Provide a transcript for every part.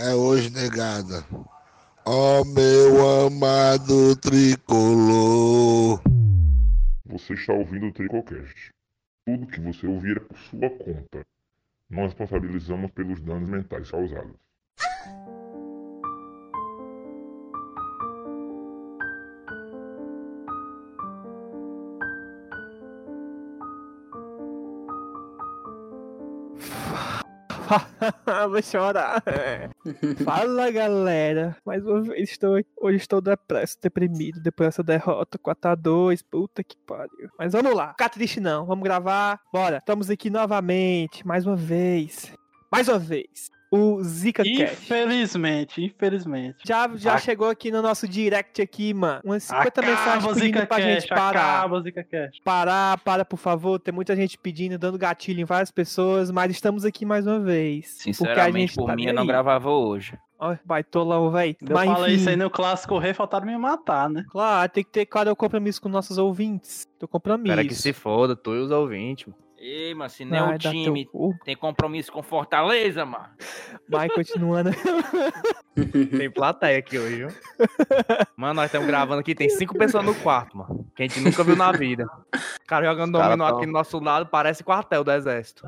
é hoje, negada. Ó meu amado tricolor. Você está ouvindo o Tricocast. Tudo que você ouvir é por sua conta. Nós responsabilizamos pelos danos mentais causados. Vou chorar. Fala galera, mais uma vez estou, hoje estou depresso, deprimido depois dessa derrota 4x2, puta que pariu. Mas vamos lá, fica triste não, vamos gravar, bora. Estamos aqui novamente, mais uma vez, mais uma vez. O Zika Cash. Infelizmente, infelizmente. Já, já Ac- chegou aqui no nosso direct aqui, mano. Umas 50 Acaba, mensagens pedindo Zica pra Cash, gente parar. acaba, Zica Cash. Parar, para, por favor. Tem muita gente pedindo, dando gatilho em várias pessoas, mas estamos aqui mais uma vez. porque a Sinceramente, gente por tá mim, eu não gravava hoje. Ó, baitolão, véi. Eu Mas falei enfim, isso aí no clássico rei, faltaram me matar, né? Claro, tem que ter cada compromisso com nossos ouvintes. Teu compromisso. Espera que se foda, tu e os ouvintes. mano. Ei, mas se nem Vai o time tem compromisso com Fortaleza, mano. Vai continuando. Tem plateia aqui hoje, viu? Mano, nós estamos gravando aqui, tem cinco pessoas no quarto, mano. Que a gente nunca viu na vida. O cara jogando Os cara dominó tão- aqui do nosso lado, parece quartel do exército.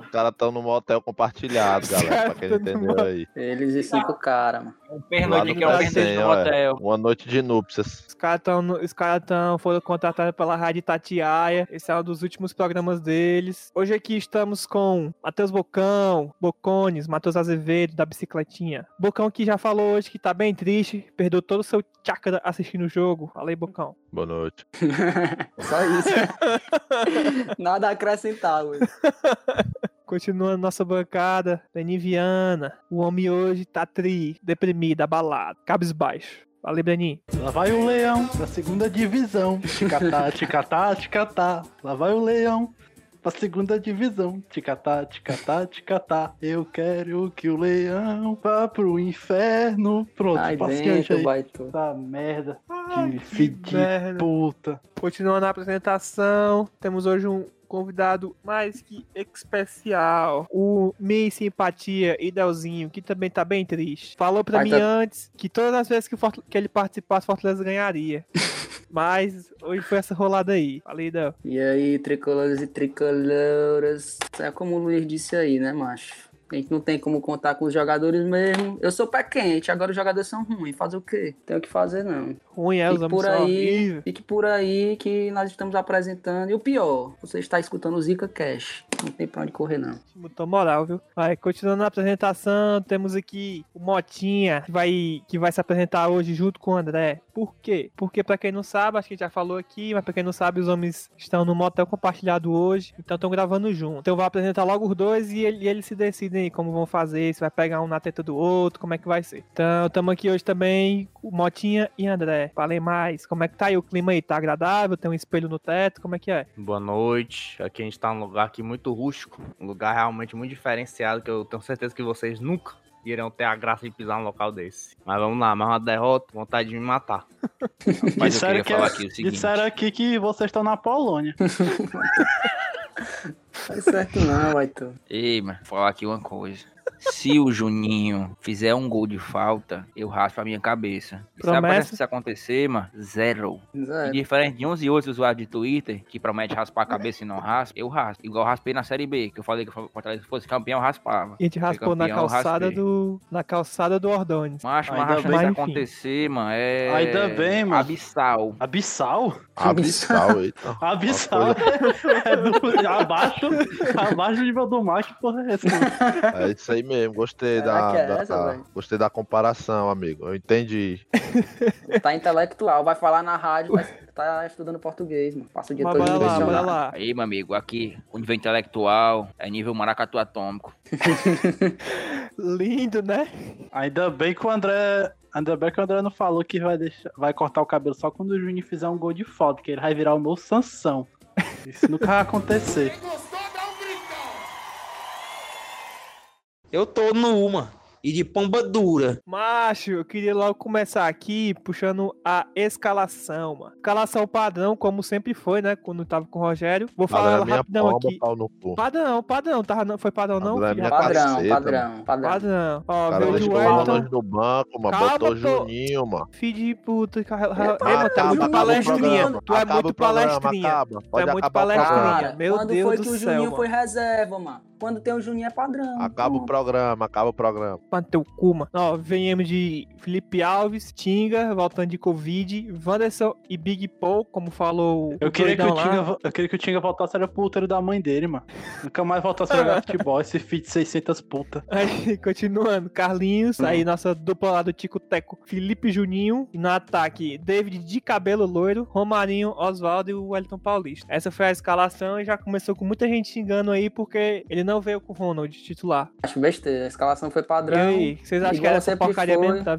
Os caras estão no motel compartilhado, galera, pra quem entendeu aí. Eles e cinco caras, mano. Um pernoite aqui é o pernoite do é. hotel. Uma noite de núpcias. Os caras tão, no- os caras tão, foram contratados pela Rádio Tatiaia. Esse é um dos últimos programas deles. Hoje aqui estamos com Matheus Bocão, Bocones, Matheus Azevedo, da bicicletinha. Bocão que já falou hoje que tá bem triste, perdeu todo o seu chakra assistindo o jogo. Fala aí, Bocão. Boa noite. Só isso. Nada a acrescentar, hoje. Continuando nossa bancada, Denis Viana. O homem hoje tá tri, deprimido, abalado, cabisbaixo. Falei, Breninho. Lá vai o leão pra segunda divisão. Ticatá, ticatá, ticatá. Lá vai o leão pra segunda divisão. Ticatá, ticatá, ticatá. Eu quero que o leão vá pro inferno. Pronto, Ai, paciente dentro, aí. baito. Essa merda Ai, de que merda. puta. Continuando a apresentação, temos hoje um convidado mais que especial, o Miss Simpatia Idelzinho, que também tá bem triste. Falou pra Ai, mim tá- antes que todas as vezes que, que ele participasse, Fortaleza ganharia. Mas hoje foi essa rolada aí. Falei. E aí, tricolores e tricoloras. É como o Luiz disse aí, né, macho? A gente não tem como contar com os jogadores mesmo. Eu sou pé quente, agora os jogadores são ruins. Fazer o quê? Tem o que fazer, não. Ruim é, os Fique por aí, fique por aí que nós estamos apresentando. E o pior, você está escutando o Zika Cash. Não tem pra onde correr, não. Botou moral, viu? Vai, continuando a apresentação, temos aqui o Motinha, que vai, que vai se apresentar hoje junto com o André. Por quê? Porque, pra quem não sabe, acho que a gente já falou aqui, mas pra quem não sabe, os homens estão no motel compartilhado hoje, então estão gravando junto. Então eu vou apresentar logo os dois e, ele- e eles se decidem aí como vão fazer, se vai pegar um na teta do outro, como é que vai ser. Então, estamos aqui hoje também com o Motinha e André. Falei mais, como é que tá aí o clima aí? Tá agradável? Tem um espelho no teto? Como é que é? Boa noite. Aqui a gente tá num lugar aqui muito rústico, um lugar realmente muito diferenciado que eu tenho certeza que vocês nunca irão ter a graça de pisar num local desse. Mas vamos lá, mais uma derrota, vontade de me matar. Mas eu Disseram queria que falar é- aqui o seguinte. Disseram aqui que vocês estão na Polônia. Faz certo não, baito. Ei, mas vou falar aqui uma coisa. Se o Juninho fizer um gol de falta, eu raspo a minha cabeça. E sabe Promessa? pra isso acontecer, mano? Zero. E Zero. diferente de uns e outros usuários de Twitter que promete raspar a cabeça e não raspa, eu raspo. Igual eu raspei na Série B, que eu falei que o Fortaleza fosse campeão, eu raspava. A gente raspou na campeão, eu calçada do. Na calçada do Ordones. Macho, mas isso Mas, enfim. acontecer, mano, é... Ainda bem, mano. Abissal. Abissal? Abissal, eita. Abissal é do, abaixo, abaixo do nível do mar, que porra é essa? É isso aí mesmo. Gostei Será da, é da- essa, da- gostei da comparação, amigo. Eu entendi. Tá intelectual, vai falar na rádio, mas tá estudando português, mano. Passa o dia Mas todo bora lá, bora lá. Aí, meu amigo, aqui, o nível intelectual é nível maracatu atômico. Lindo, né? Ainda bem que o André. Ainda bem que o André não falou que vai, deixar, vai cortar o cabelo só quando o Juninho fizer um gol de falta, que ele vai virar o meu Sansão. Isso nunca vai acontecer. Eu tô numa. E de pomba dura. Macho, eu queria logo começar aqui puxando a escalação, mano. Escalação padrão, como sempre foi, né? Quando tava com o Rogério. Vou falar Padrão é ela minha rapidão pomba, aqui. pau no cu. Padrão, padrão. Tava, não, foi padrão, não? Padrão é minha Padrão, caceta, padrão, padrão. Padrão. Ó, cara veio o Wellington. No banco, mano. Calma, Botou o tô- Juninho, mano. Filho de puta. Epa, Ei, mano, é acaba, muito palestrinha. Tu é muito palestrinha. Tu é muito acabar o programa. palestrinha. Cara, Meu quando Deus foi do que o céu, Juninho foi reserva, mano? Quando tem o Juninho é padrão. Acaba o programa, acaba o programa. Pra teu cu, mano. Ó, venhamos de Felipe Alves, Tinga, voltando de Covid, Wanderson e Big Paul, como falou Eu queria, que o lá. Tinga, eu queria que o Tinga voltasse era pro útero da mãe dele, mano. Nunca mais voltasse a jogar futebol, esse de 600 puta. Aí, continuando, Carlinhos, aí nossa dupla lá do Tico Teco, Felipe Juninho, e no ataque, David de cabelo loiro, Romarinho, Oswaldo e o Wellington Paulista. Essa foi a escalação e já começou com muita gente xingando aí, porque ele não veio com o Ronald titular. Acho besteira. A escalação foi E padrão. aí, vocês acham que era essa porcaria foi. mesmo, tá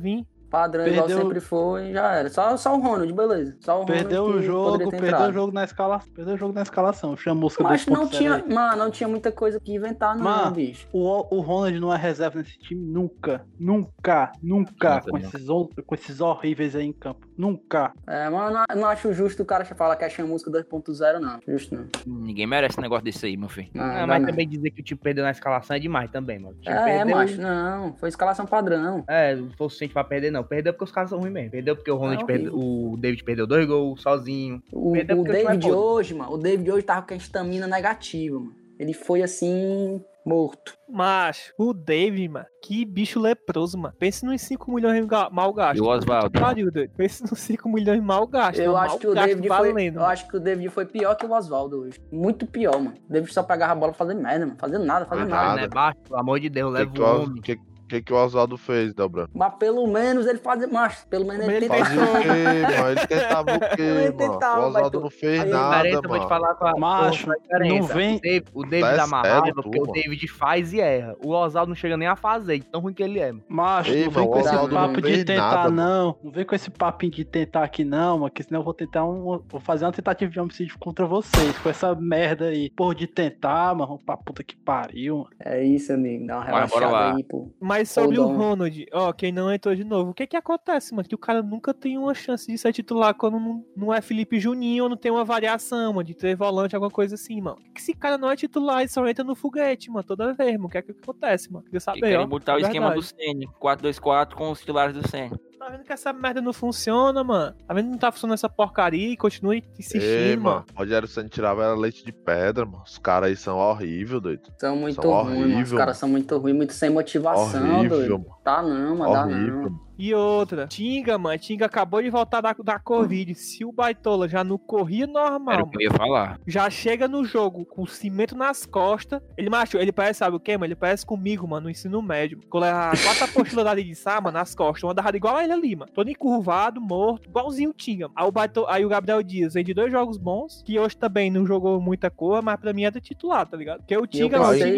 Padrão, igual Perdeu- sempre foi, já era. Só, só o Ronald, beleza. Só o Ronald Perdeu que o jogo, ter perdeu entrado. o jogo na escalação. Perdeu o jogo na escalação. Chama a música Mas não tinha, aí. mano, não tinha muita coisa que inventar, não, Mano, bicho. O, o Ronald não é reserva nesse time nunca. Nunca, nunca. Com esses, com esses horríveis aí em campo. Nunca. É, mas eu não, não acho justo o cara falar que é música 2.0, não. Justo não. Ninguém merece um negócio desse aí, meu filho. Não, dá mas não. também dizer que o time perdeu na escalação é demais também, mano. O time É, perdeu- macho, não. Foi escalação padrão. É, não foi o suficiente pra perder, não. Perdeu porque os caras são ruins mesmo. Perdeu porque o Ronald Não, perdeu. O David perdeu dois gols sozinho. O, o o é David podre. hoje, mano, o David hoje tava com a estamina negativa, mano. Ele foi assim, morto. Macho, o David, mano, que bicho leproso, mano. Pense nos 5 milhões mal gastos. E o Oswaldo? Pariu, doido. Pense nos 5 milhões mal gastos. Eu mano, acho mal que o gasto David foi, valendo. eu acho que o David foi pior que o Oswaldo hoje. Muito pior, mano. O David só pegava a bola fazer merda, mano. Fazendo nada, fazendo Foi nada. nada. Não é baixo, pelo amor de Deus, O leva o o, homem. que, que, que o Oswaldo fez, Delbran? Mas pelo menos ele fazia. Mas pelo menos ele Ele tentava. Fazia o quê, mano? Ele tentava o Ele quê, mano? tentava, O Oswaldo não fez Aí, nada, diferença, eu vou te mano. falar com a Macho, com a diferença. não vem- O David, o David Tá dá uma raiva sério, porque o. David faz e erra. O Oswaldo não chega nem a fazer, tão ruim que ele é, mano. Macho, Ei, não vem mano, com o esse papo de tentar, nada, mano. não. Não vem com esse papinho de tentar aqui, não, mano. Que senão eu vou tentar um. Vou fazer uma tentativa de homicídio contra vocês. Com essa merda aí. Porra de tentar, mano. Pra puta que pariu, mano. É isso, amigo. Dá uma relaxada aí, pô. Mas sobre o. Ronald, ó, quem não entrou de novo, o que que acontece, mano? Que o cara nunca tem uma chance de ser titular quando não, não é Felipe Juninho ou não tem uma variação, mano, de ter volante, alguma coisa assim, mano. Que esse cara não é titular e só entra no foguete, mano, toda vez, mano. O que é que acontece, mano? Queria E saber, querem ó. botar o esquema do. Senna. 4-2-4 com os titulares do Senna. Tá vendo que essa merda não funciona, mano? Tá vendo que não tá funcionando essa porcaria e continua insistindo, Ei, mano. mano. Rogério Santos tirava era leite de pedra, mano. Os caras aí são horríveis, doido. São muito ruins, mano. Os caras são muito ruins, muito sem motivação, Horrível, doido. mano. Tá não, mano. Dá Horrível. não. E outra, Tinga, mano, Tinga acabou de voltar da, da Covid. Se o Baitola já não corria normal, Era o mano, que eu ia falar. já chega no jogo com cimento nas costas. Ele, macho, ele parece, sabe o quê, mano? Ele parece comigo, mano, no ensino médio. Com a quatro apostilas da de Sá, mano, nas costas. Uma agarrada igual a ele ali, mano. Todo encurvado, morto, igualzinho o Tinga. Aí o, Baito, aí o Gabriel Dias vem de dois jogos bons, que hoje também não jogou muita cor, mas pra mim é do titular, tá ligado? Porque o Tinga, mano, Tinga,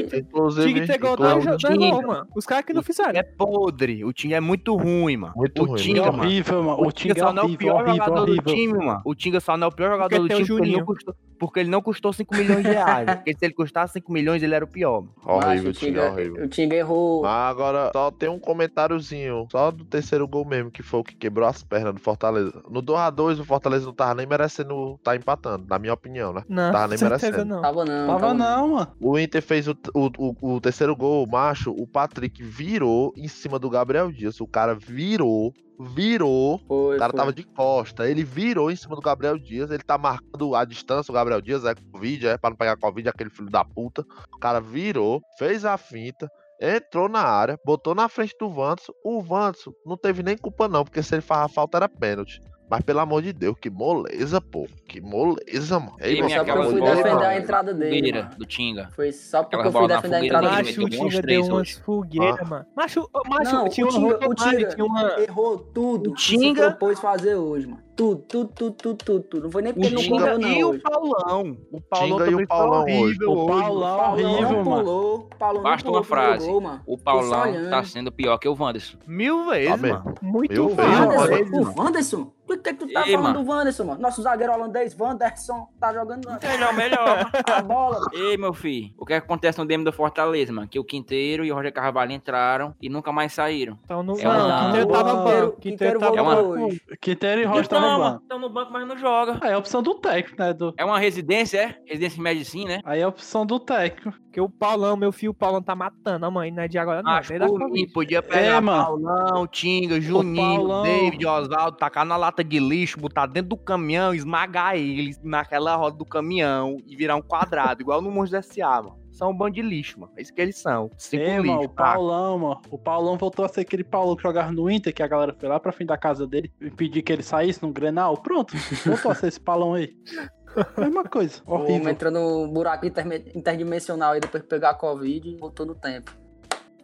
Tinga entregou dois, Tinga. gols, mano. Os caras que não fizeram. é podre. O time é muito ruim, mano. Muito o ruim, Tinga, É mano. horrível, mano. O Tinga é só não é o pior horrível, jogador do horrível. time, mano. O Tinga só não é o pior jogador Porque do o time porque ele, custou, porque ele não custou 5 milhões de reais. porque se ele custasse 5 milhões, ele era o pior. Mano. horrível, o Tinga, horrível. o Tinga errou. Mas agora só tem um comentáriozinho, só do terceiro gol mesmo, que foi o que quebrou as pernas do Fortaleza. No 2x2, o Fortaleza não tava nem merecendo tá empatando, na minha opinião, né? Não, Tava nem certeza merecendo. não. Tava não. Tava não, mano. O Inter fez o, o, o, o terceiro gol, macho, o Patrick virou em cima do Gabriel Dias. O cara virou, virou. Foi, O cara foi. tava de costa, ele virou em cima do Gabriel Dias, ele tá marcando a distância, o Gabriel Dias é Covid, é pra não pegar Covid, aquele filho da puta. O cara virou, fez a finta, entrou na área, botou na frente do Vantos. O Vantos não teve nem culpa não, porque se ele faz a falta era pênalti. Mas pelo amor de Deus, que moleza, pô. Que moleza, mano. Ei, Foi minha só porque eu fui bola, defender a mano. entrada dele. Fogueira mano. do Tinga. Foi só porque Aquela eu fui defender a entrada dele, Macho, o Tinga três deu umas fogueiras, mano. Macho, macho, Não, tinha o uma Tinga, o Tinga tinha uma... errou tudo O Tinga- propôs fazer hoje, mano. Tudo, tudo, tudo, tudo, tudo, tudo. Não foi nem O porque ele não Tinga correu, não, e o. Paulão. O Paulão Tinga e o Paulão hoje. horrível O hoje. Paulão Paulão horrível, não mano. pulou, Paulão não Basta pulou uma frase. gol, mano. O Paulão tá sendo pior que o Wanderson. Mil vezes, mano. Muito O mano. Wanderson, vezes, o Wanderson, Por que, que tu tá Ei, falando mano. do Wanderson, mano? Nosso zagueiro holandês, Wanderson, tá jogando Melhor, melhor. a bola. mano. Ei, meu filho, o que acontece no DM do Fortaleza, mano? Que o Quinteiro e o Roger Carvalho entraram e nunca mais saíram. Então não, É não, Quinteiro tava banco. Quinteiro, voltou hoje. Quinteiro e Rocha no banco. mano, estão no banco, mas não joga. Aí é a opção do técnico, né? Do... É uma residência, é? Residência em medicina, né? Aí é a opção do técnico. Porque o Paulão, meu filho, o Paulão tá matando a mãe, não é de agora não. Acho mim, podia É, pegar mano. Paulão, Tinga, Juninho, Paulão. David, Oswaldo, tacar na lata de lixo, botar dentro do caminhão, esmagar eles naquela roda do caminhão e virar um quadrado, igual no Monstro S.A., mano. São um bando de lixo, mano. É isso que eles são. Cinco É, mano, o lixo. Paulão, mano. O Paulão voltou a ser aquele Paulão que jogava no Inter, que a galera foi lá pra fim da casa dele e pedir que ele saísse no Grenal. Pronto, voltou a ser esse Paulão aí. Mesma coisa, O homem horrível. entrou no buraco interdimensional e depois de pegar a Covid e voltou no tempo.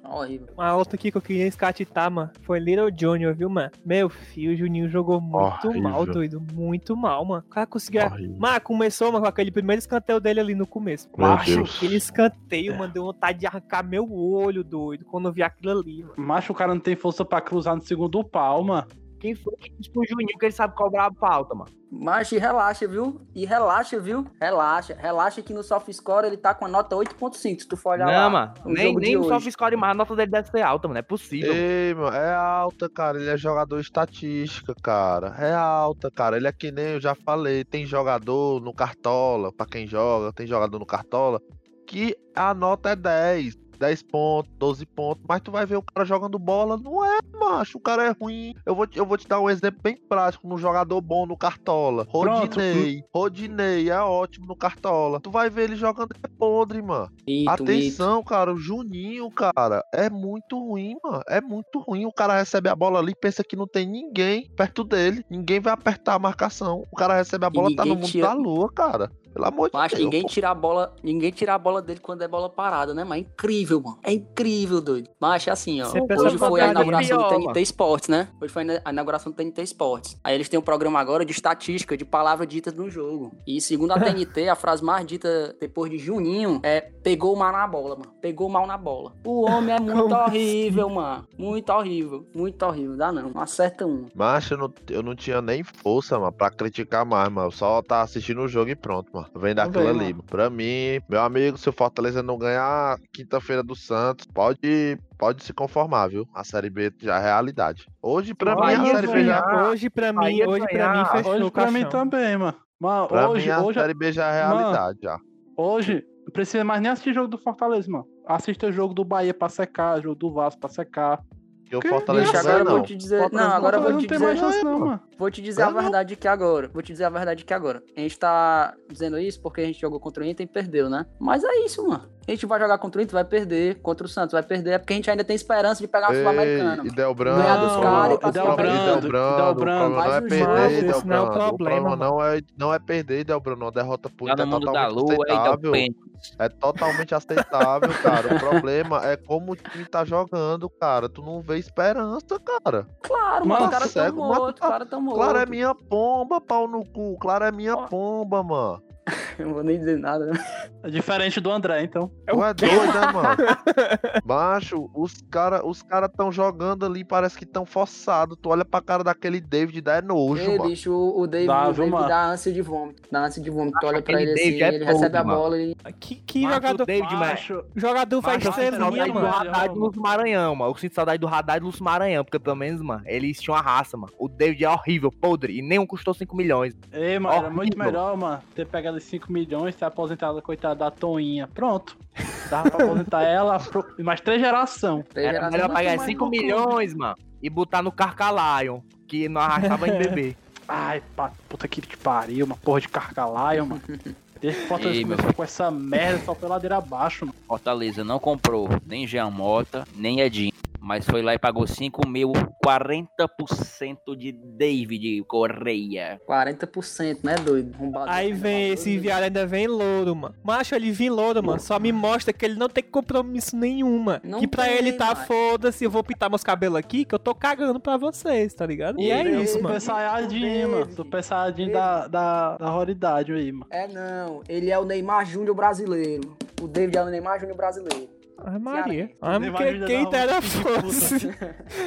Horrível. Uma outra aqui que eu queria escatitar, mano, foi Little Junior, viu, mano? Meu filho, o Juninho jogou muito Horrível. mal, doido. Muito mal, mano. O cara conseguiu. Mano, começou, mano, com aquele primeiro escanteio dele ali no começo. Meu Macho, Deus. aquele escanteio, mano, deu vontade de arrancar meu olho, doido, quando eu vi aquilo ali, mano. Macho, o cara não tem força pra cruzar no segundo pau, mano. Quem foi que disse pro Juninho que ele sabe cobrar a pauta, mano? Mas relaxa, viu? E relaxa, viu? Relaxa. Relaxa que no soft score ele tá com a nota 8.5, se tu for olhar lá. Não, mano. o Nem, nem o hoje. soft score mais, a nota dele deve ser alta, mano. É possível. Ei, mano, é alta, cara. Ele é jogador estatística, cara. É alta, cara. Ele é que nem eu já falei. Tem jogador no Cartola, pra quem joga, tem jogador no Cartola, que a nota é 10. 10 pontos, 12 pontos, mas tu vai ver o cara jogando bola, não é, macho, o cara é ruim. Eu vou, te- eu vou te dar um exemplo bem prático, no jogador bom no Cartola. Pronto. Rodinei, Rodinei é ótimo no Cartola. Tu vai ver ele jogando é podre, mano. Mito. Atenção, cara, o Juninho, cara, é muito ruim, mano. É muito ruim. O cara recebe a bola ali e pensa que não tem ninguém perto dele. Ninguém vai apertar a marcação. O cara recebe a E bola, tá no mundo da lua, cara. Pelo amor de Mas Deus. ninguém pô. tira a bola, ninguém tira a bola dele quando é bola parada, né? Mas é incrível, mano. É incrível, doido. Mas assim, ó. Você Hoje foi a inauguração do pior, TNT Esportes, né? Hoje foi a inauguração do TNT Esportes. Aí eles têm um programa agora de estatística de palavras ditas no jogo. E segundo a TNT, a frase mais dita depois de Juninho é pegou mal na bola, mano. Pegou mal na bola. O homem é muito Como horrível, mano. Muito horrível. Muito horrível. Dá não. Não acerta um. Mas eu não, eu não tinha nem força, mano, pra criticar mais, mano. Eu Só tá assistindo o jogo e pronto, mano. Vem daquilo bem, ali, mano. mano. Pra mim, meu amigo, se o Fortaleza não ganhar quinta-feira do Santos, pode, pode se conformar, viu? A Série B já é realidade. Hoje, pra mim, a Série B já, Hoje pra mim, Bahia hoje pra mim fechou Hoje o pra mim também, mano. Mano, pra hoje, mim, a hoje, Série B já é Mano. realidade, já. hoje, não precisa mais nem assistir jogo do Fortaleza, mano. Assista o jogo do Bahia pra secar, jogo do Vasco pra secar. Que o Que Fortaleza não agora eu vou não. te dizer. Fortaleza- Não, agora eu vou te não dizer. chance não, mano. Vou te dizer a não. verdade aqui agora. Vou te dizer a verdade aqui agora. A gente tá dizendo isso porque a gente jogou contra o Inter e perdeu, né? Mas é isso, mano. A gente vai jogar contra o Inter, vai perder. Contra o Santos, vai perder. É porque a gente ainda tem esperança de pegar a Sul-Americana. Brando, o e o pra problema- frente. Idel Brando, Idel o Brando. não é o perder, esse não é o Brando. O problema, não é, não é perder, Idel Brando. Uma derrota por Inter é totalmente o aceitável. É totalmente aceitável, cara. O problema é como o time tá jogando, cara. Tu não vê esperança, cara. Claro, mano. Tá- Os caras tão mortos. Claro, é minha pomba, pau no cu. Claro, é minha pomba, mano. Não vou nem dizer nada, né? É diferente do André, então. Tu é doido, né, mano? Macho, os caras os cara tão jogando ali, parece que tão forçado. Tu olha pra cara daquele David, dá é nojo, Ei, mano. bicho, o o David, Dá, o viu, David mano? dá ânsia de vômito. Dá ânsia de vômito. Tu olha pra ele assim, é ele recebe a podre, bola e. Que, que Mas jogador, David, mano, Macho, jogador eu estrelinha, saudade do mano. Haddad do Lúcio Maranhão, mano. Eu sinto saudade do Haddad do Lúcio Maranhão, porque pelo menos, mano, eles tinham a raça, mano. O David é horrível, podre, e nenhum custou 5 milhões. Ei, mano, era muito melhor, mano, ter pegado os 5 milhões, ter aposentado a coitada da Toinha. Pronto. Dava pra aposentar ela pro... mais três gerações. Era melhor pagar tem mais 5 no clube. milhões, mano, e botar no Carcalion, que não arrastava em bebê. Ai, pá, puta que pariu, uma porra de carcalaio, mano. Desde que o Fortaleza Ei, meu começou com essa merda, só foi ladeira abaixo, mano. Fortaleza não comprou nem Jean Mota, nem Edinho. Mas foi lá e pagou 5 mil, 40% de David Correia. 40%, né, doido? Aí vem esse viado, ainda vem louro, mano. Macho, ele vem louro, mano. Só me mostra que ele não tem compromisso nenhuma. Não que pra tem, ele tá foda-se, eu vou pintar meus cabelos aqui, que eu tô cagando pra vocês, tá ligado? E é Ei, isso, mano. Super Saiyajin, mano. Super Saiyajin da, da, da raridade aí, mano. É não, ele é o Neymar Júnior brasileiro. O David é o Neymar Júnior brasileiro. Ave Maria. Ah, imagina quem filho de fosse.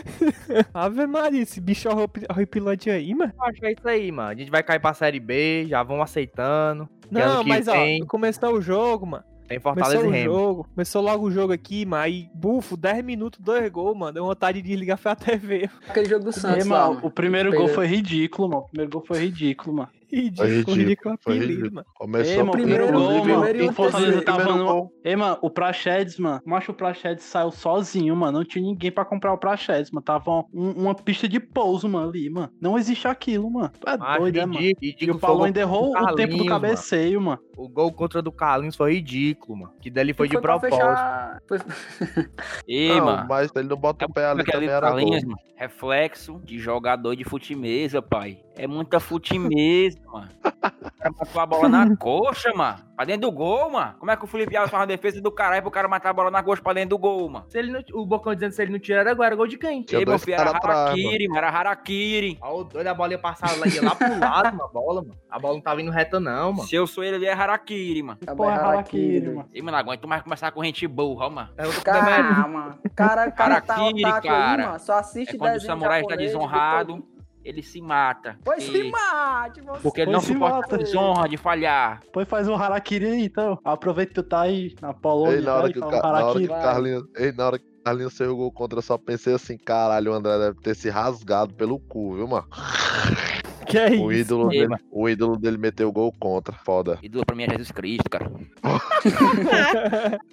Ave Maria, esse bicho horrip- horripilante aí, mano. Eu acho que é isso aí, mano. A gente vai cair pra Série B, já vão aceitando. Não, mas ó, começou o jogo, mano. Tem Fortaleza Começou e o jogo, começou logo o jogo aqui, mano. Aí, bufo, 10 minutos, 2 gols, mano. Deu vontade de desligar foi a TV. Aquele jogo do Santos mano, mano. o primeiro gol foi ridículo, mano. O primeiro gol foi ridículo, mano. Ridículo, ridículo, ridículo foi apelido, ridículo. mano. Começou Ei, mano, o primeiro primeiro- gol, primeiro mano. e o O Fortaleza tava Primeiro no. gol. Ei, mano, o Praxedes, mano. Macho, o Praxedes saiu sozinho, mano. Não tinha ninguém pra comprar o Praxedes, mano. Tava um- uma pista de pouso, mano, ali, mano. Não existe aquilo, mano. Tu é Mas doido, né, mano? ridículo, E ridículo o foi Paulo ainda errou o tempo do cabeceio, mano. O gol contra do Carlinhos foi ridículo, mano. Que dali foi de pra propósito. fechar- Foi... Ei, não, mano. mas ele não bota o pé ali também era gol. Reflexo de jogador de futimesa, pai. É muita futimesa, mano. O cara matou a bola na coxa, mano. Pra dentro do gol, mano. Como é que o Felipe Alves faz uma defesa do caralho pro cara matar a bola na coxa pra dentro do gol, mano? Se ele não, o Bocão dizendo que se ele não tirar, era gol, era gol de quem? Ei, meu filho, era harakiri, mano. Era harakiri. Ó, o doido, a bola ia passar lá, ia lá pro lado, mano, a bola, mano. A bola não tava indo reta, não, mano. Se eu sou ele, ele é harakiri, mano. Tá Porra, bem Harakiri, mano. Ei, mano, aguento mais começar com gente burra, ó, mano. É outro Demetrio. Calma. Cara, cara tá Harakiri, aí, cara. mano. Só assiste É quando o samurai está japonês, desonrado, ele se mata. Pois E- se mate, você. Porque ele Pois não se suporta mata. a desonra de falhar. Depois faz um harakiri aí, então. Aproveita que tu tá aí na Polônia. Ei, na hora vai, que o, Ca- um na hora que o. Carlinhos. Ei, na hora que o Carlinhos saiu o gol contra, eu só pensei assim, caralho, o André deve ter se rasgado pelo cu, viu, mano? Que é O isso? ídolo, dele, o ídolo dele meteu o gol contra. Foda. Ídolo pra mim é Jesus Cristo, cara.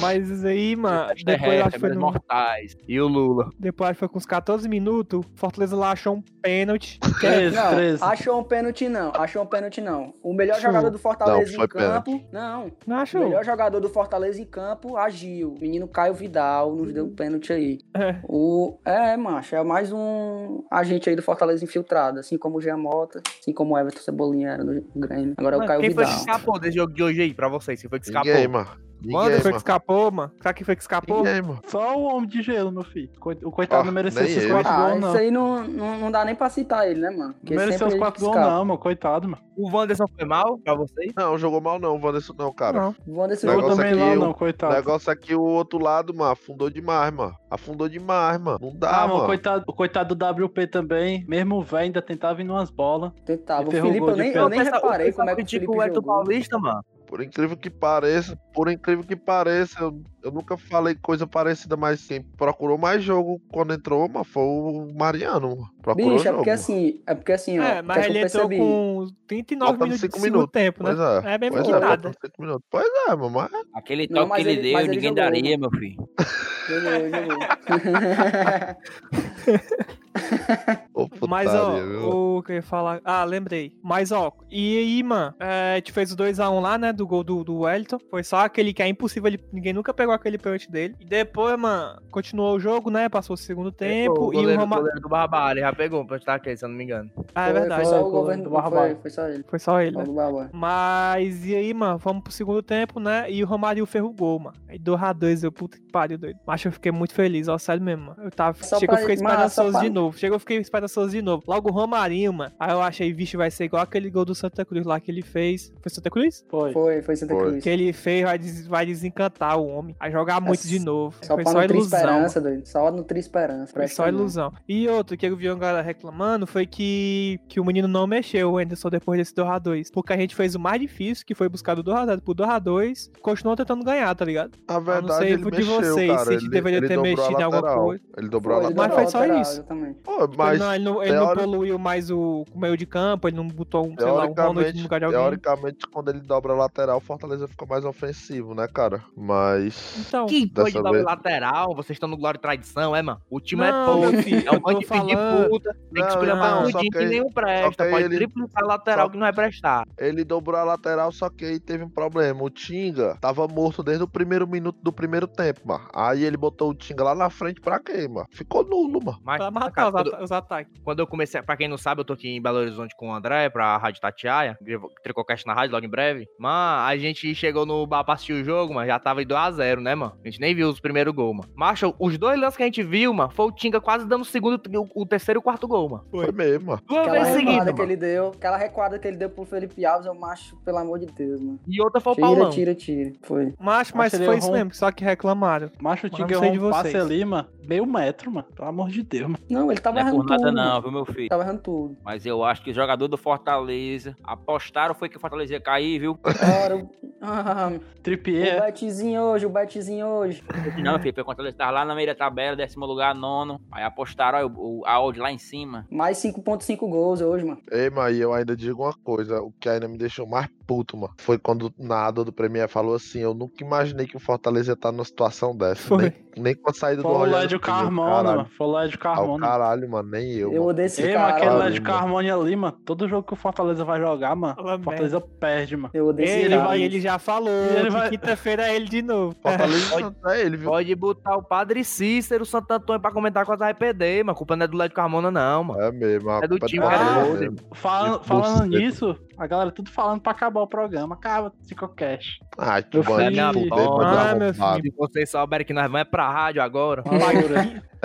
Mas isso aí, mano, depois acho que foi no... mortais. E o Lula. Depois acho que foi com uns 14 minutos, Fortaleza lá achou um pênalti. 13, Não, 13. achou um pênalti não, achou um pênalti não. O melhor Achou. jogador do Fortaleza Não, foi em campo, não. Não O achou? melhor jogador do Fortaleza em campo agiu. O menino Caio Vidal nos deu um pênalti aí. É. O é, macho, é mais um agente aí do Fortaleza infiltrado, assim como o Jean Mota, assim como o Everton Cebolinha era no Grêmio. Agora é o Mano, Caio quem foi Vidal. que escapou desse jogo de hoje aí pra vocês? Quem foi que escapou? Ninguém, mano. Ninguém, foi que escapou, mano? Será que foi que escapou? Ninguém, mano. Só o homem de gelo, meu filho. O coitado Ah, não mereceu esses quatro Ah, gols, isso não. aí não, não, não dá nem pra citar ele, né, mano? Porque Não mereceu os quatro gols, não, mano. Coitado, mano. O Wanderson foi mal pra vocês? Não, jogou mal não, Wanderson não, cara. Não. O Wanderson O Eu negócio também aqui, não, o- não, O coitado. negócio aqui, o outro lado, mano, afundou demais, mano. Afundou demais, mano. Não dá, Ah, mano, coitado, o coitado do WP também, mesmo o velho ainda tentava ir numas bolas. tentava. O Felipe, eu nem, eu nem reparei como é que o Felipe o Hélio jogou. Paulista, mano. Por incrível que pareça, por incrível que pareça, eu, eu nunca falei coisa parecida, mas quem procurou mais jogo quando entrou, mano, foi o Mariano. Procurou Bicho, é jogo. porque assim, é porque assim, ó, É, o mas ele entrou percebi? com 39 Faltando minutos de minutos. tempo, né? Pois é. É mesmo Pois que é, nada. minutos. Pois é, mano, mas Aquele Não, toque mas que ele, ele- deu, mas ele ninguém jogou, daria, meu filho. Jogou, jogou. Ô, Mas, ó, putaria, viu? o que eu ia falar. Ah, lembrei. Mas, ó, e aí, mano, é, a gente fez o 2x1 lá, né? Do gol do, do Wellington. Foi só aquele que é impossível, ele- ninguém nunca pegou aquele pênalti dele. E depois, mano, continuou o jogo, né? Passou o segundo tempo. o e goleiro, o Romário. goleiro do Barbalho já pegou pra estar aqui, se eu não me engano. Ah, é Foi- verdade. Foi só Foi, o governo do do Barbalho. foi, só ele. Foi só ele, né? O. Mas, e aí, mano, vamos pro segundo tempo, né? E o Romário ferrou o gol, mano. Aí 2x2, eu, puta pariu, doido. Mas eu fiquei muito feliz, ó, sério mesmo, mano. Eu tava. Só Chegou, eu fiquei esperançoso só pra- de novo. Chegou, eu fiquei esperançoso de novo. Logo o Romarinho, mano. Aí eu achei, vixe, vai ser igual aquele gol do Santa Cruz lá que ele fez. Foi Santa Cruz? Foi. Foi, foi Santa Foi. Cruz. Que ele fez, vai, des- vai desencantar o homem. Vai jogar muito Só- de novo. Só Foi pra só nutrir ilusão. esperança, doido. Só nutrir esperança. Foi só não. ilusão. E outro que eu vi uma galera reclamando foi que, que o menino não mexeu, o Anderson, depois desse 2x2. Porque a gente fez o mais difícil, que foi buscar do 2x0 pro 2x2. Continuou tentando ganhar, tá ligado? Na verdade, sei ele de mexeu, vocês, cara. se ele, deveria ele ter mexido em alguma lateral. coisa. Ele dobrou Foi, a ele Mas lateral. foi só lateral, isso. exatamente. Pô, mas ele não, ele não, ele não teori- poluiu mais o, o meio de campo, ele não botou um, sei lá, um Ronald no teoricamente, lugar de alguém. teoricamente, quando ele dobra a lateral, o Fortaleza fica mais ofensivo, né, cara? Mas. Então, Que Dessa foi de vez- lateral, vocês estão no Glória e Tradição, é, mano? O time Não, é pouco, é um monte de filho de falando- puta, tem que Não, escolher não, só tudinho que nenhum presta, pode ele- triplicar a lateral só- que não vai prestar. Ele dobrou a lateral, só que aí teve um problema. O Tinga tava morto desde o primeiro minuto do primeiro tempo, mano. Aí ele botou o Tinga lá na frente pra quê, mano? Ficou nulo, mano. Mas, Pra matar cara, os, quando, os ataques. quando eu comecei, pra quem não sabe, eu tô aqui em Belo Horizonte com o André, pra Rádio Tatiaia, Tricocast na rádio logo em breve. Mano, a gente chegou no bar pra assistir o jogo, mano, já tava em 2x0, né, mano? A gente nem viu os primeiros gols, mano. Macho, os dois lances que a gente viu, mano, foi o Tinga quase dando o segundo, o, o terceiro e o quarto gol, mano. Foi mesmo, mano. Duas vezes seguidas, que mano. ele deu, aquela recuada que ele deu pro Felipe Alves, eu macho, pelo amor de Deus, mano. E outra foi o Tira, Paulão. tira, tira. Foi. Macho, mas foi isso mesmo, só que reclamaram. Macho, o Mas Tinga de um passe ali, mano. Meio metro, mano. Pelo amor de Deus, mano. Não, ele tava Não é errando por nada tudo. não, viu, meu filho? Tava errando tudo. Mas eu acho que os jogadores do Fortaleza apostaram foi que o Fortaleza ia cair, viu? Ora, o- ah, o betezinho hoje, o betezinho hoje. Não, porque o Fortaleza tava lá na meia da tabela, décimo lugar, nono. Aí apostaram ó, o, o, a odd lá em cima. Mais 5.5 gols hoje, mano. Ei, mas eu ainda digo uma coisa, o que ainda me deixou mais puto, mano, foi quando na do Premier falou assim, eu nunca imaginei que o Fortaleza ia estar numa situação dessa. Foi. Nem, nem com a saída do Foi o Rogério Lédio Ceni, Carmona, caralho. mano. Foi o Lédio Ah, o Carmona. caralho, mano, nem eu, Eu odeio esse Ei, cara. aquele Caralho, Lédio mano. Carmona ali, mano. Todo jogo que o Fortaleza vai jogar, mano. O Fortaleza perde, mano. Eu odeio esse Ele, cara. vai, ele já falou E ele vai- quinta-feira é ele de novo. Fortaleza é ele, viu? Pode botar o Padre Cícero, Santo Antônio pra comentar com as RPD, mano. A culpa não é do Lédio Carmona, não, mano. É mesmo, a É do culpa time, cara. mesmo. Fala- falando nisso, a galera tudo falando pra acabar o programa. Acaba, Cash. Ai, que fuder, Ah, meu filho. Se vocês souberem que nós vamos é pra rádio agora.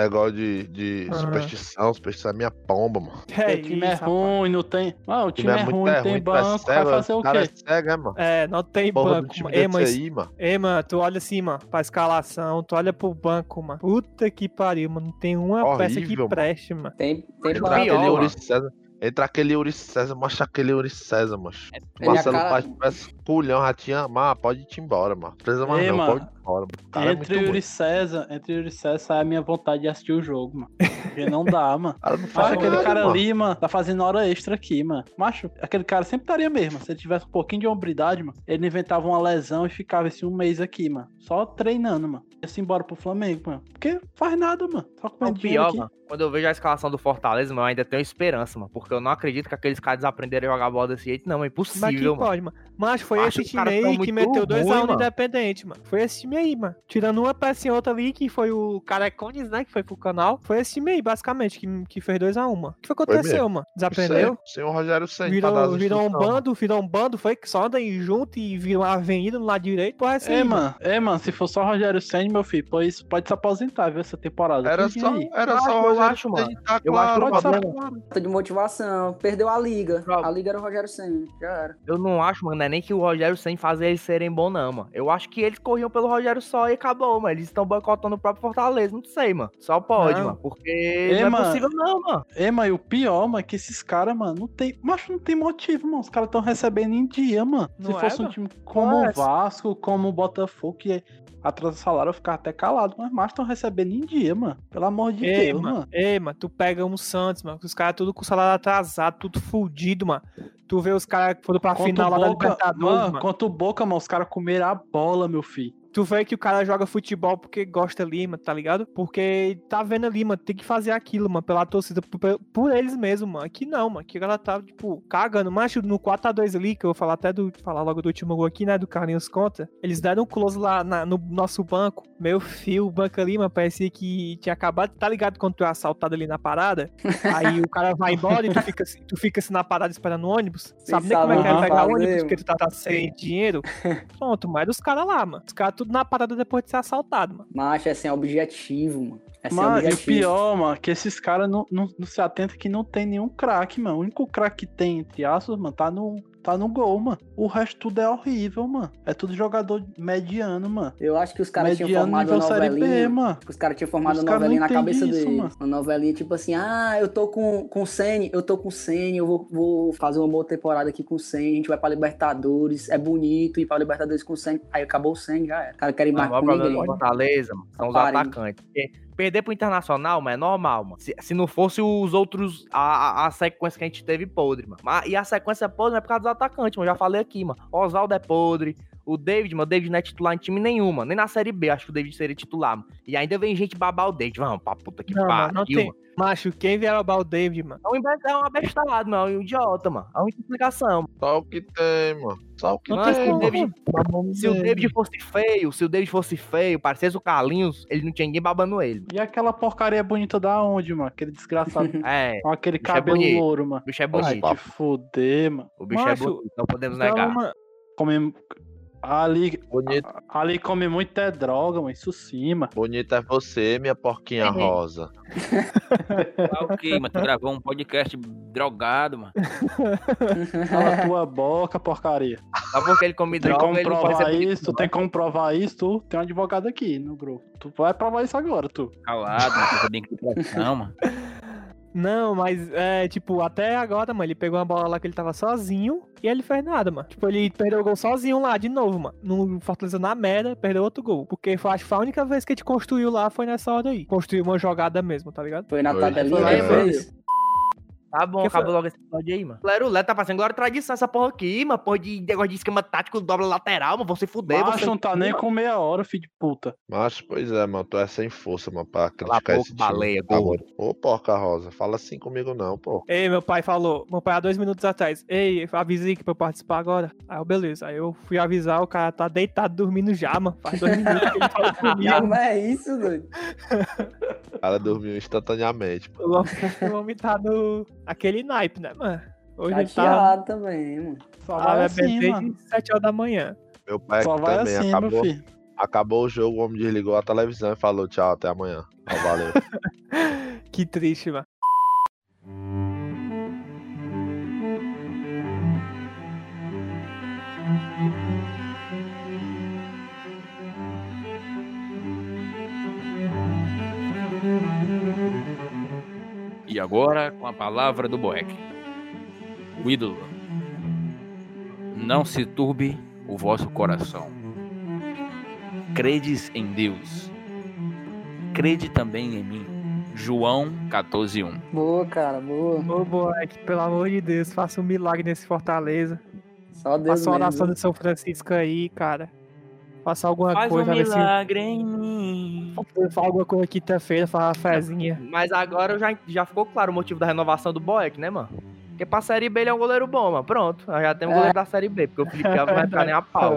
Negócio de, de Ah. superstição, superstição é minha pomba, mano. É o time é ruim, não tem. Ah, o O time é ruim, não tem tu é banco. cego, Vai fazer o o cara quê? é cego, é, mano? É, não tem Porra banco. time mano. Ei, mas, aí, mano. ei, mano, tu olha assim, mano, pra escalação, tu olha pro banco, mano. Puta que pariu, mano. Não tem uma peça que Horrível, mano. preste, mano. Tem, tem Entra banco. aquele pior, Yuri mano. César. Entra aquele Yuri César, macho aquele Yuri César, macho. É Marcelo cara- Paz culhão, já tinha, mas pode ir embora, mano. Precisa mais Ei, não, mano. pode cara é Entre muito Yuri. César, entre Yuri César é a minha vontade de assistir o jogo, mano. Porque não dá, mano. Cara não Acho faz aquele nada, cara mano. ali, mano, tá fazendo hora extra aqui, mano. Macho, aquele cara sempre estaria mesmo. Se ele tivesse um pouquinho de hombridade, mano, ele inventava uma lesão e ficava esse um mês aqui, mano. Só treinando, mano. Ia-se embora pro Flamengo, mano. Porque faz nada, mano. Só O comendo dinheiro pior, aqui. mano, quando eu vejo a escalação do Fortaleza, mano, eu ainda tenho esperança, mano. Porque eu não acredito que aqueles caras aprenderem a jogar bola desse jeito, não. É Mas que impossível, mano. pode, mano. Mas foi Acho esse time aí que meteu 2x1 ruim, no mano. Independente, mano. Foi esse time aí, mano. Tirando uma peça e outra ali, que foi o Carecones, né? Que foi pro canal. Foi esse time aí, basicamente, que, que fez 2x1, mano. O que foi que aconteceu, mano? Desaprendeu? Sem o Rogério Senna pra dar Virou, as virou um bando, virou um bando, foi que só andam junto e virou uma avenida no lado direito. Porra, essa É, aí, mano, é, mano, se for só Rogério Senna, meu filho, pois pode se aposentar, viu, essa temporada. Era só, aí. era Eu só acho, o eu Rogério acho, mano. Senna, tá Eu acho claro, que o mano. problema- Falta de motivação. Perdeu a liga. A liga era o Rogério Senna. Já era. Eu não acho, mano, não é nem que o Rogério sem fazer eles serem bons, não, mano. Eu acho que eles corriam pelo Rogério só e acabou, mano. Eles estão boicotando o próprio Fortaleza. Não sei, mano. Só pode, Não. mano. Porque não é mano. possível, não, mano. É, mas o pior, mano, é que esses caras, mano, não tem. Mas não tem motivo, mano. Os caras estão recebendo em dia, mano. Não Se é, fosse um mano? time como Não é. o Vasco, como o Botafogo, que atrasa salário, eu ficava até calado. Mas mais estão recebendo em dia, mano. Pelo amor de Ei, Deus, mano. mano. Ei, mano, tu pega um Santos, mano, os caras tudo com o salário atrasado, tudo fudido, mano. Tu vê os caras que foram pra final o lá da Libertadores, mano, mano. contra o Boca, mano, os caras comeram a bola, meu filho. Tu vê que o cara joga futebol porque gosta ali, mano, tá ligado? Porque tá vendo ali, mano, tem que fazer aquilo, mano, pela torcida, por, por eles mesmo, mano. Aqui não, mano, aqui ela tá, tipo, cagando. Mas no 4x2 ali, que eu vou falar até do, falar logo do último gol aqui, né, do Carlinhos Conta, eles deram um close lá na- no nosso banco. Meu fio, o banco ali, mano, parecia que tinha acabado, tá ligado quando tu é assaltado ali na parada? Aí o cara vai embora e tu fica, assim- tu fica assim na parada esperando o ônibus. Sabe nem como é que é pegar fazer, ônibus, porque tu tá, tá sem dinheiro. Pronto, mas dos caras lá, mano. Os caras tudo na parada depois de ser assaltado, mano. Macho, é sem objetivo, mano. É sem Mano, e o pior, mano, que esses caras não, não, não se atentam que não tem nenhum craque, mano. O único craque que tem, entre aspas, mano, tá no, tá no gol, mano. O resto tudo é horrível, mano. É tudo jogador mediano, mano. Eu acho que os caras tinham formado uma Série B, novelinha. mano. Os caras tinham formado Os uma novelinha na cabeça isso, deles. mano. Uma novelinha tipo assim, ah, eu tô com, com o Sene, eu tô com o Sene, eu vou, vou fazer uma boa temporada aqui com o Sene, a gente vai pra Libertadores, é bonito ir pra Libertadores com o Sene. Aí acabou o Sene, já era. O cara quer ir mais com problema do ninguém. Fortaleza, mano, são os Parem. atacantes. Porque perder pro Internacional, mano, é normal, mano. Se, se não fosse os outros, a, a, sequência que a gente teve podre, mano. Mas- E a sequência podre é por causa dos atacantes, mano. Já falei aqui, mano. Oswaldo é podre, O David, mano, o David não é titular em time nenhuma. Nem na Série B, acho que o David seria titular, mano. E ainda vem gente babar o David. Vamos pra puta que não pariu, tem. Macho, quem vier roubar o David, mano? É um É um abestalhado, mano. É um idiota, mano. É uma explicação. Só o que tem, mano. Só o que Não tem se, o como, David, mano. se o David fosse feio, se o David fosse feio, parecesse o Carlinhos, ele não tinha ninguém babando ele. E aquela porcaria bonita da onde, mano? Aquele desgraçado É, com aquele Bicho é cabelo bonito. louro, mano. o bicho é bonito. te fuder, mano. O bicho Macho, é bonito, não podemos Então, negar. mano, Come... Ali, bonito, ali come muito é droga, mano. Isso sim, mano. bonito é você, minha porquinha É. rosa. Ah, ok, mas tu gravou um podcast drogado, mano. Cala a tua boca, porcaria. Só porque ele come Tem droga, como ele não pode ser provar bonito, isso? não. Tu tem como provar isso? Tu tem um advogado aqui no grupo. Tu vai provar isso agora, tu. Calado, mano. Tô bem com depressão, mano. Não, mas é, tipo, até agora, mano, ele pegou uma bola lá que ele tava sozinho e ele fez nada, mano. Tipo, ele perdeu o gol sozinho lá, de novo, mano. No Fortaleza na merda, perdeu outro gol. Porque foi, acho que foi a única vez que a gente construiu lá foi nessa hora aí. Construiu uma jogada mesmo, tá ligado? Foi na Foi. tabelinha, Foi. Foi isso? Tá bom, Que acabou foi? logo esse episódio aí, mano. Lero, Lero tá passando agora tradição essa porra aqui, mano. Porra de negócio de esquema tático, dobra lateral, mano. Você fuder, Macho você. não tá nem com meia hora, filho de puta. Mas, pois é, mano, tu é sem força, mano, pra criticar boca, esse baleia, Tá gordo. Ô, porca rosa, fala assim comigo não, pô. Ei, meu pai falou, meu pai há dois minutos atrás, ei, avisei que pra eu participar agora. Aí eu, beleza. Aí eu fui avisar, o cara tá deitado dormindo já, mano. Faz dois minutos que ele falou comigo. Como é isso, doido? O cara dormiu instantaneamente, pô. O homem tá no. aquele naipe, né, mano? Hoje tá. Chateado também, mano. Só Ah, vai assim, beber mano. de 7 horas da manhã. Meu pai Só vai também assim, meu acabou, filho. acabou o jogo, o homem desligou a televisão e falou tchau, até amanhã. Ó, valeu. Que triste, mano. E agora, com a palavra do Boeck. O ídolo. Não se turbe o vosso coração. Credes em Deus. Crede também em mim. João 14:1. Boa, cara, boa. Ô, Boeck, pelo amor de Deus, faça um milagre nesse Fortaleza. Só Deus Faça uma oração de São Francisco aí, cara. Faça alguma Faz um coisa, ver se milagre em mim. Faz alguma coisa quinta-feira, faz uma fezinha. Mas agora já, já ficou claro o motivo da renovação do Boeck, né, mano? Porque pra Série B ele é um goleiro bom, mano. Pronto, nós já temos um É. goleiro da Série B, porque o Felipe Alves não vai ficar nem a pau.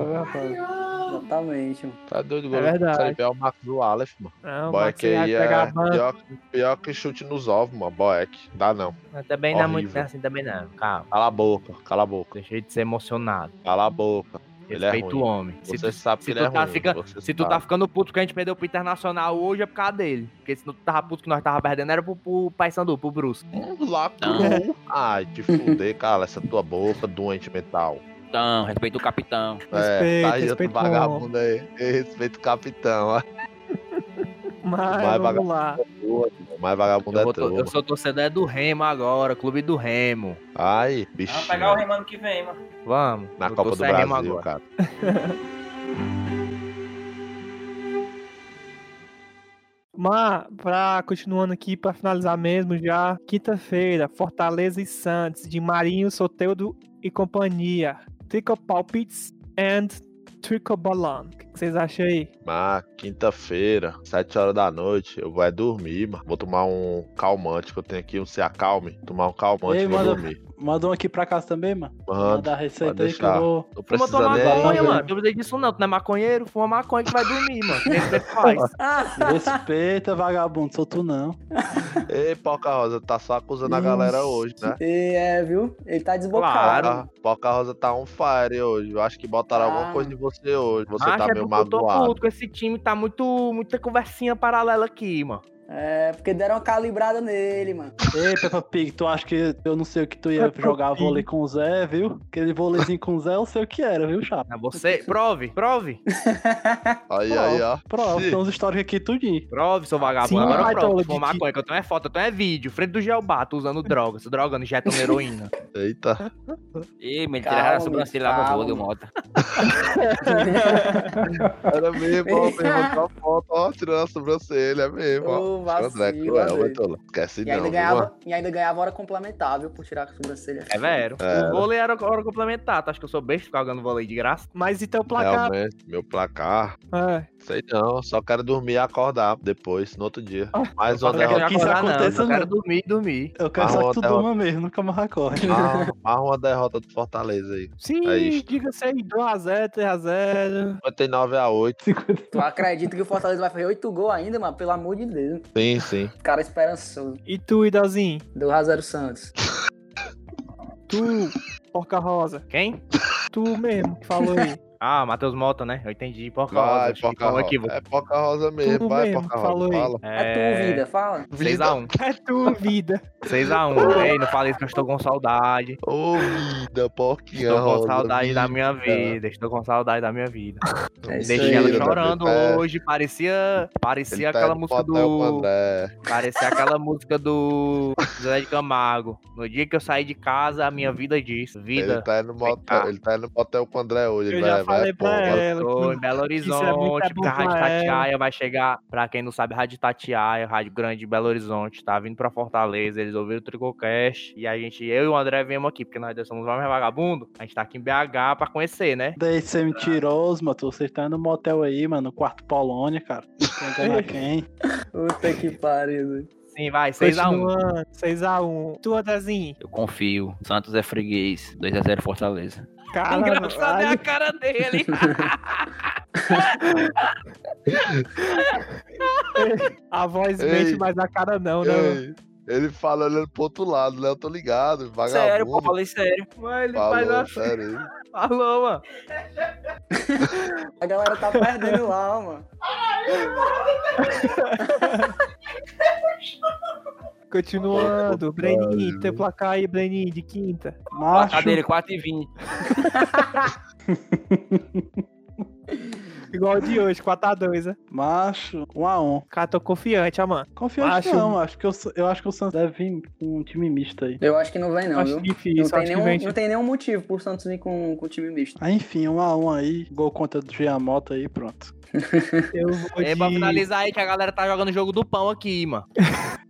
Exatamente, mano. Tá doido, É goleiro. verdade. Série B é o Marcos do Aleph, mano. Não, Boeck aí é pior, pior que chute nos ovos, mano. Boeck. Dá não. Mas também não é muito Horrível. assim, também não. Calma, Cala a boca, cala a boca. deixa de ser emocionado. Cala a boca. Ele é Respeita o homem. Se Você tu, sabe que se ele tu é tá ruim. fica- se tu tá sabe. ficando puto que a gente perdeu pro Internacional hoje é por causa dele. Porque se tu tava puto que nós tava perdendo era pro, pro Paysandu, pro Brusque. Hum, Lacrou. Ai, te fuder, cala essa tua boca doente mental. Então, respeita o capitão. é, Respeita, tá aí outro respeita vagabundo aí. Respeita o capitão, ó. Mas Vai, vamos lá. Mais vagabundo Eu, é vou eu sou torcedor é do Remo agora, clube do Remo. Ai, bicho. Vamos pegar o Remano que vem, mano. Vamos. Na eu Copa do é Remo Brasil, agora. cara. Mas, pra, continuando aqui, pra finalizar mesmo já, quinta-feira, Fortaleza e Santos, de Marinho, Soteudo e companhia. Trico Palpites and Trico Balão. O que vocês acham aí? Mas quinta-feira, sete horas da noite, eu vou é dormir, mano. Vou tomar um calmante que eu tenho aqui, um se acalme. Tomar um calmante e vou dormir. Manda um aqui pra casa também, mano. Manda, Manda a receita aí que eu vou. Não Fuma nem. maconha, nem- mano. Não precisa disso não. Tu não é maconheiro? Fuma maconha que vai dormir, mano. Você faz. Respeita, vagabundo, sou tu não. Ei, Poca Rosa, tá só acusando a galera hoje, né? E é, viu? Ele tá desbocado. Claro. Ah, Poca Rosa tá on fire hoje. Eu acho que botaram Ah. alguma coisa em você hoje. Você Acho tá meio porque eu tô magoado. puto com esse time. Tá muito, muita conversinha paralela aqui, mano. É, porque deram uma calibrada nele, mano. Ei, Peppa Pig, tu acha que eu não sei o que tu ia Peppa jogar Pig. vôlei com o Zé, viu? Aquele vôleizinho com o Zé, eu sei o que era, viu, chato? É você. Prove, prove. Aí, aí, ó. Prova, Sim. tem uns históricos aqui tudinho. Prove, seu vagabundo. Sim, Agora vai, prove. De- maconha, que eu tenho é foto, eu tenho é vídeo. Frente do Geobar, tu usando droga, se drogando, injetando heroína. Eita. Ih, me tiraram a sobrancelha lá voo, deu mota. Era mesmo, ó, mesmo. Foto, ó, tirando a sobrancelha, é mesmo, ó. Vacilo, vacilo. cruel. Bertola. Esquece E não, ainda, ganhava, e ainda ganhava hora complementar, viu? Por tirar a sobrancelha. É vero. É. O vôlei era hora complementar. Tu acha que eu sou besta ficar jogando vôlei de graça? Mas então o placar. Realmente, meu placar. É. Sei não, só quero dormir e acordar depois, no outro dia. Mais uma Eu quero derrota. que isso acordar, não, aconteça, Eu quero dormir e dormir. Eu quero Ah, só que tu derrota. durma mesmo, nunca mais acorde. Mais mais uma derrota do Fortaleza aí. Sim, É diga-se aí, 2x0, 3x0. 59 a 8. Tu acredita que o Fortaleza vai fazer 8 gols ainda, mano? Pelo amor de Deus. Sim, sim. Cara esperançoso. E tu, Idalzinho? Do Razero Santos. Tu, Porca Rosa. Quem? Tu mesmo que falou aí. Ah, Matheus Mota, né? Eu entendi. Porca Vai, Rosa. que Poca Rosa. equívoco. É Poca Rosa mesmo, Tu vai, mesmo Poca Rosa. falou aí. Fala. É, tu, vida, fala. 6x1. É tu, vida. 6x1. Ei, não fale isso que eu estou com saudade. Ô, vida, porquinha Estou com rosa. saudade da vida. minha vida. Estou com saudade da minha vida. É Deixei ela chorando é. hoje. Parecia. Parecia Ele tá aquela indo música o do. Parecia aquela música do Zé de Camargo. No dia que eu saí de casa, a minha vida disse. Ele Vida. tá indo no Vem cá. motel, ele tá indo no motel com o André hoje. Eu ele já vai, falei pra pô, ela. Tô em Belo é Horizonte, bom porque a Rádio. Tatiaia vai chegar, pra quem não sabe, Rádio Tatiaia, Rádio Grande de Belo Horizonte, tá vindo pra Fortaleza, eles ouviram o Tricocast, e a gente, eu e o André viemos aqui, porque nós dois somos mais vagabundo, a gente tá aqui em BH pra conhecer, né? Daí você é mentiroso, mano. Você tá no motel aí, mano, no quarto Polônia, cara. Enganar quem? Puta que pariu. doido. Sim, vai, 6x1. Continuando, 6x1. Tu, Andazinho. Eu confio. Santos é freguês. 2x0 Fortaleza. Cara, Engraçado é a ai, cara dele. a voz Ei. mente, mas a cara não, né? Ei, Ele fala olhando pro outro lado, né? Eu tô ligado, vagabundo. Sério, pô, falei sério. Mas ele faz Falou, a... sério. Falou, mano. A galera tá perdendo lá, mano. Continuando, Breninho, pariu. teu placar aí, Breninho, de quinta. Macho, Placar dele 4 e 20. Igual o de hoje, 4x2, né? macho, um a um. Cara, tô confiante, ó, mano. Confiante Macho. não, acho que eu, eu acho que o Santos deve vir com um time misto aí. Eu acho que não vem, não, acho viu? difícil, Não tem, nenhum, vem. não tem nenhum motivo pro Santos vir com, com time misto. Ah, enfim, um a um aí, gol contra do Giamota aí, pronto. Eu vou pra de... finalizar aí, que a galera tá jogando o jogo do pão aqui, mano.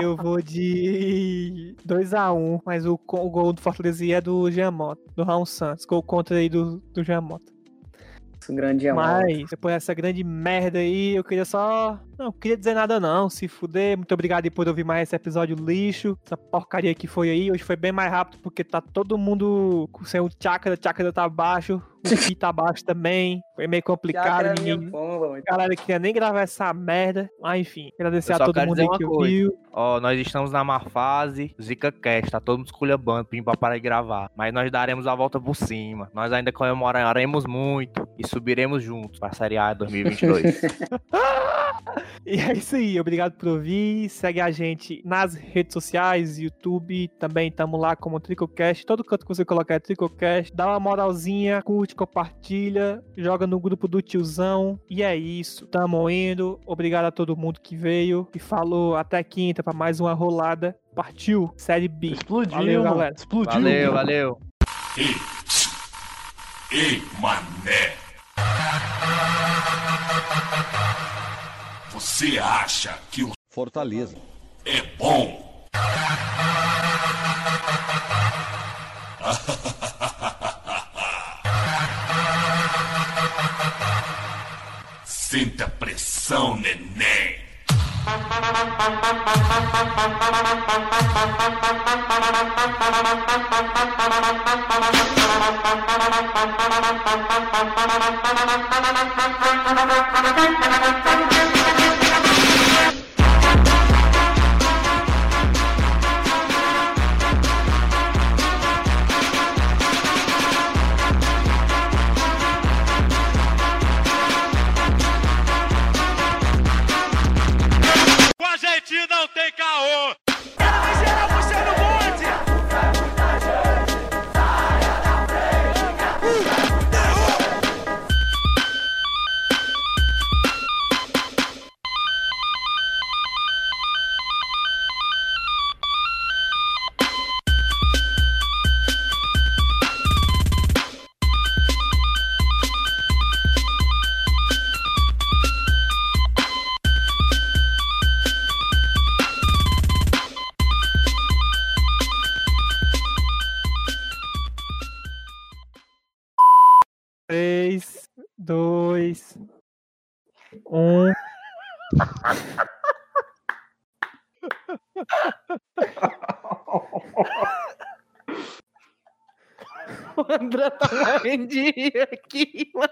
Eu vou de 2x1, mas o, o gol do Fortaleza é do Giamota, do Raul Santos. Gol contra aí do, do Giamota. Grande amor. Mas, depois dessa grande merda aí, eu queria só. Não, queria dizer nada não, se fuder. Muito obrigado aí por ouvir mais esse episódio lixo. Essa porcaria que foi aí. Hoje foi bem mais rápido porque tá todo mundo com sem o chakra. O chakra tá baixo. O Ki tá baixo também. Foi meio complicado. Chakra é minha Ninguém. mano. Galera queria nem gravar essa merda. Mas enfim, agradecer a todo mundo que ouviu. Ó, nós estamos na má fase, Zica Cast, tá todo mundo esculhambando, pim pra parar de gravar. Mas nós daremos a volta por cima. Nós ainda comemoraremos muito e subiremos juntos pra Série A 2022. E é isso aí, obrigado por ouvir. Segue a gente nas redes sociais, YouTube, também estamos lá como Tricocast. Todo canto que você colocar é Tricocast. Dá uma moralzinha, curte, compartilha, joga no grupo do tiozão. E é isso, tamo indo. Obrigado a todo mundo que veio e falou até quinta pra mais uma rolada. Partiu, Série B. Explodiu, Valeu, galera. Explodiu. valeu, valeu. Ei, mané! Você acha que o Fortaleza. é bom? Sinta pressão, neném. Com O André tá morrendo de aqui, mano.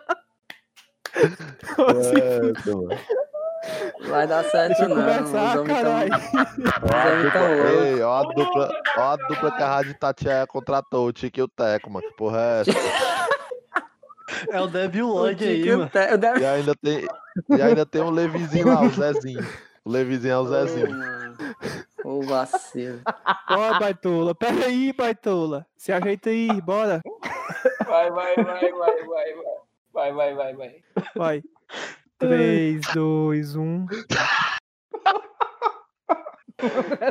Vai dar certo Deixa eu não. conversar, caralho. Tão ó a dupla, ó a dupla que a Rádio Tatiaia contratou, o Tique e o Teco, mano. Que porra é essa? É o Devil Lodge aí, Tico e o mano. Te- eu deve- E ainda tem, e ainda tem o Levizinho lá, o Zezinho. O Levizinho é o Zezinho. Ô, vacilo. Ó, baitola. Pera aí, baitola. Se ajeita aí, bora. Vai, vai, vai, vai, vai, vai. Vai, vai, vai, vai. Vai. 3, 2, 1.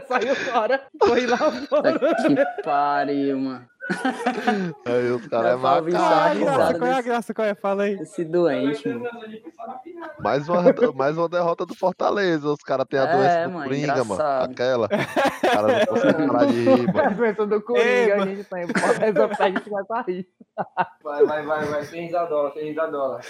Saiu fora. Foi lá fora. Que pariu, mano. Aí os caras é é a macaco, mano. Qual é a graça? Qual é? Fala aí. Esse doente, mano. Mais uma, mais uma derrota do Fortaleza. Os caras têm a É, doença do mano, Coringa, mano. engraçado. Aquela. Os caras não conseguem parar de rir, A mano. doença do Ei, Coringa, a mano. gente. Pode resolver, a gente vai pra rir. Vai, vai, vai, vai. Sem risadola, sem risadola.